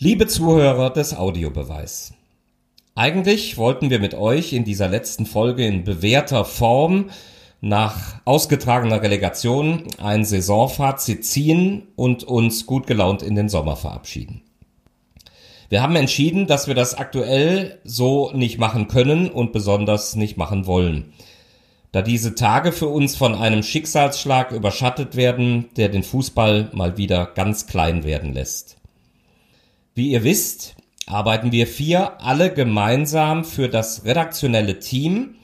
Liebe Zuhörer des Audiobeweis. Eigentlich wollten wir mit euch in dieser letzten Folge in bewährter Form nach ausgetragener Relegation ein Saisonfazit ziehen und uns gut gelaunt in den Sommer verabschieden. Wir haben entschieden, dass wir das aktuell so nicht machen können und besonders nicht machen wollen. Da diese Tage für uns von einem Schicksalsschlag überschattet werden, der den Fußball mal wieder ganz klein werden lässt. Wie ihr wisst, arbeiten wir vier alle gemeinsam für das redaktionelle Team,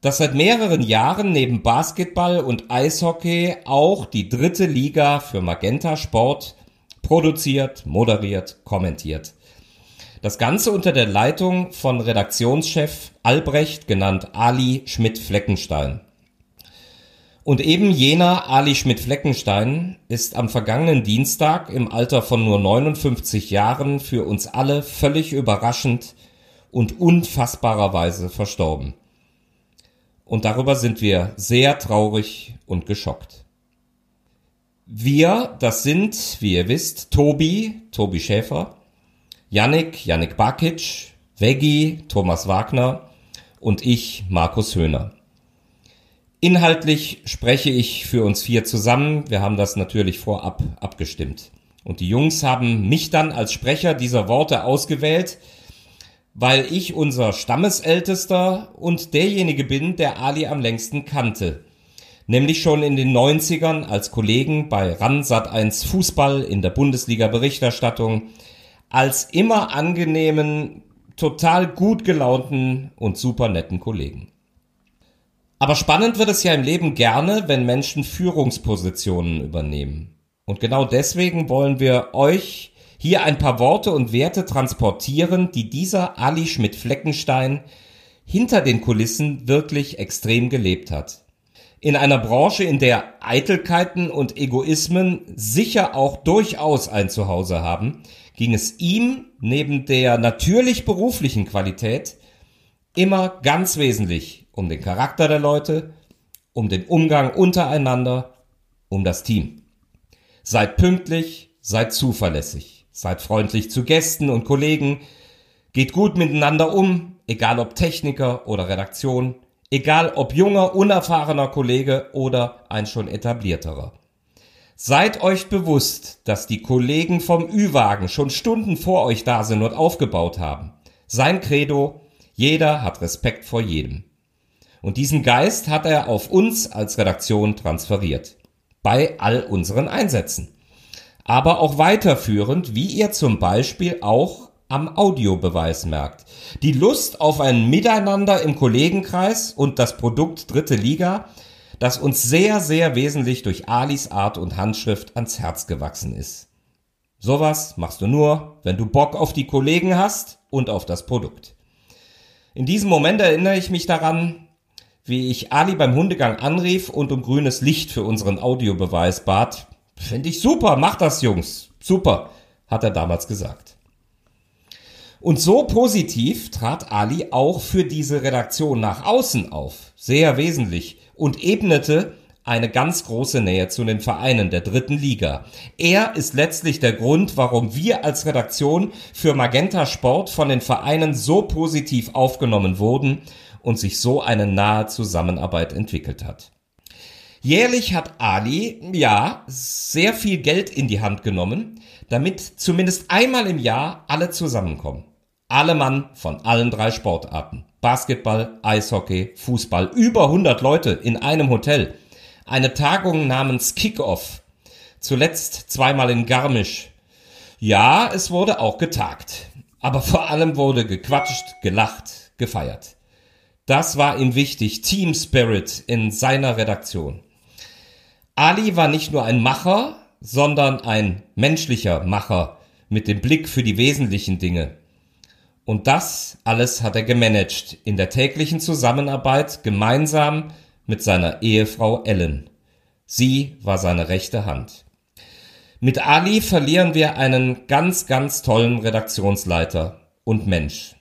das seit mehreren Jahren neben Basketball und Eishockey auch die dritte Liga für Magenta Sport produziert, moderiert, kommentiert. Das Ganze unter der Leitung von Redaktionschef Albrecht, genannt Ali Schmidt-Fleckenstein. Und eben jener Ali Schmidt-Fleckenstein ist am vergangenen Dienstag im Alter von nur 59 Jahren für uns alle völlig überraschend und unfassbarerweise verstorben. Und darüber sind wir sehr traurig und geschockt. Wir, das sind, wie ihr wisst, Tobi, Tobi Schäfer, Yannick, Yannick Bakic, Veggi, Thomas Wagner und ich, Markus Höhner. Inhaltlich spreche ich für uns vier zusammen. Wir haben das natürlich vorab abgestimmt. Und die Jungs haben mich dann als Sprecher dieser Worte ausgewählt, weil ich unser Stammesältester und derjenige bin, der Ali am längsten kannte. Nämlich schon in den 90ern als Kollegen bei Ransat 1 Fußball in der Bundesliga Berichterstattung, als immer angenehmen, total gut gelaunten und super netten Kollegen. Aber spannend wird es ja im Leben gerne, wenn Menschen Führungspositionen übernehmen. Und genau deswegen wollen wir euch hier ein paar Worte und Werte transportieren, die dieser Ali Schmidt-Fleckenstein hinter den Kulissen wirklich extrem gelebt hat. In einer Branche, in der Eitelkeiten und Egoismen sicher auch durchaus ein Zuhause haben, ging es ihm neben der natürlich beruflichen Qualität immer ganz wesentlich um den Charakter der Leute, um den Umgang untereinander, um das Team. Seid pünktlich, seid zuverlässig, seid freundlich zu Gästen und Kollegen, geht gut miteinander um, egal ob Techniker oder Redaktion, egal ob junger, unerfahrener Kollege oder ein schon etablierterer. Seid euch bewusst, dass die Kollegen vom Ü-Wagen schon Stunden vor euch da sind und aufgebaut haben. Sein Credo, jeder hat Respekt vor jedem. Und diesen Geist hat er auf uns als Redaktion transferiert. Bei all unseren Einsätzen. Aber auch weiterführend, wie ihr zum Beispiel auch am Audiobeweis merkt. Die Lust auf ein Miteinander im Kollegenkreis und das Produkt Dritte Liga das uns sehr, sehr wesentlich durch Alis Art und Handschrift ans Herz gewachsen ist. Sowas machst du nur, wenn du Bock auf die Kollegen hast und auf das Produkt. In diesem Moment erinnere ich mich daran, wie ich Ali beim Hundegang anrief und um grünes Licht für unseren Audiobeweis bat. Finde ich super, mach das, Jungs. Super, hat er damals gesagt. Und so positiv trat Ali auch für diese Redaktion nach außen auf. Sehr wesentlich und ebnete eine ganz große Nähe zu den Vereinen der dritten Liga. Er ist letztlich der Grund, warum wir als Redaktion für Magenta Sport von den Vereinen so positiv aufgenommen wurden und sich so eine nahe Zusammenarbeit entwickelt hat. Jährlich hat Ali, ja, sehr viel Geld in die Hand genommen, damit zumindest einmal im Jahr alle zusammenkommen. Alle Mann von allen drei Sportarten. Basketball, Eishockey, Fußball. Über 100 Leute in einem Hotel. Eine Tagung namens Kickoff. Zuletzt zweimal in Garmisch. Ja, es wurde auch getagt. Aber vor allem wurde gequatscht, gelacht, gefeiert. Das war ihm wichtig. Team Spirit in seiner Redaktion. Ali war nicht nur ein Macher, sondern ein menschlicher Macher mit dem Blick für die wesentlichen Dinge. Und das alles hat er gemanagt in der täglichen Zusammenarbeit gemeinsam mit seiner Ehefrau Ellen. Sie war seine rechte Hand. Mit Ali verlieren wir einen ganz, ganz tollen Redaktionsleiter und Mensch.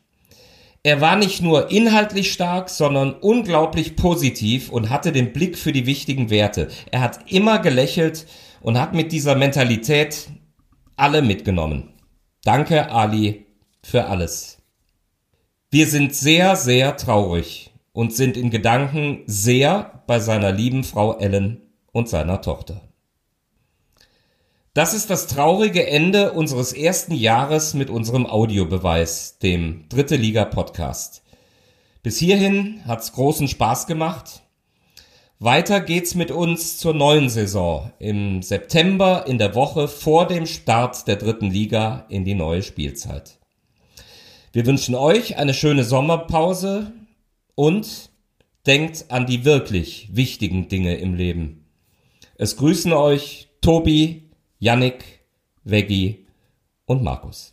Er war nicht nur inhaltlich stark, sondern unglaublich positiv und hatte den Blick für die wichtigen Werte. Er hat immer gelächelt und hat mit dieser Mentalität alle mitgenommen. Danke, Ali, für alles. Wir sind sehr, sehr traurig und sind in Gedanken sehr bei seiner lieben Frau Ellen und seiner Tochter. Das ist das traurige Ende unseres ersten Jahres mit unserem Audiobeweis, dem Dritte Liga Podcast. Bis hierhin hat's großen Spaß gemacht. Weiter geht's mit uns zur neuen Saison im September in der Woche vor dem Start der dritten Liga in die neue Spielzeit. Wir wünschen euch eine schöne Sommerpause und denkt an die wirklich wichtigen Dinge im Leben. Es grüßen euch Tobi, Yannick, Veggie und Markus.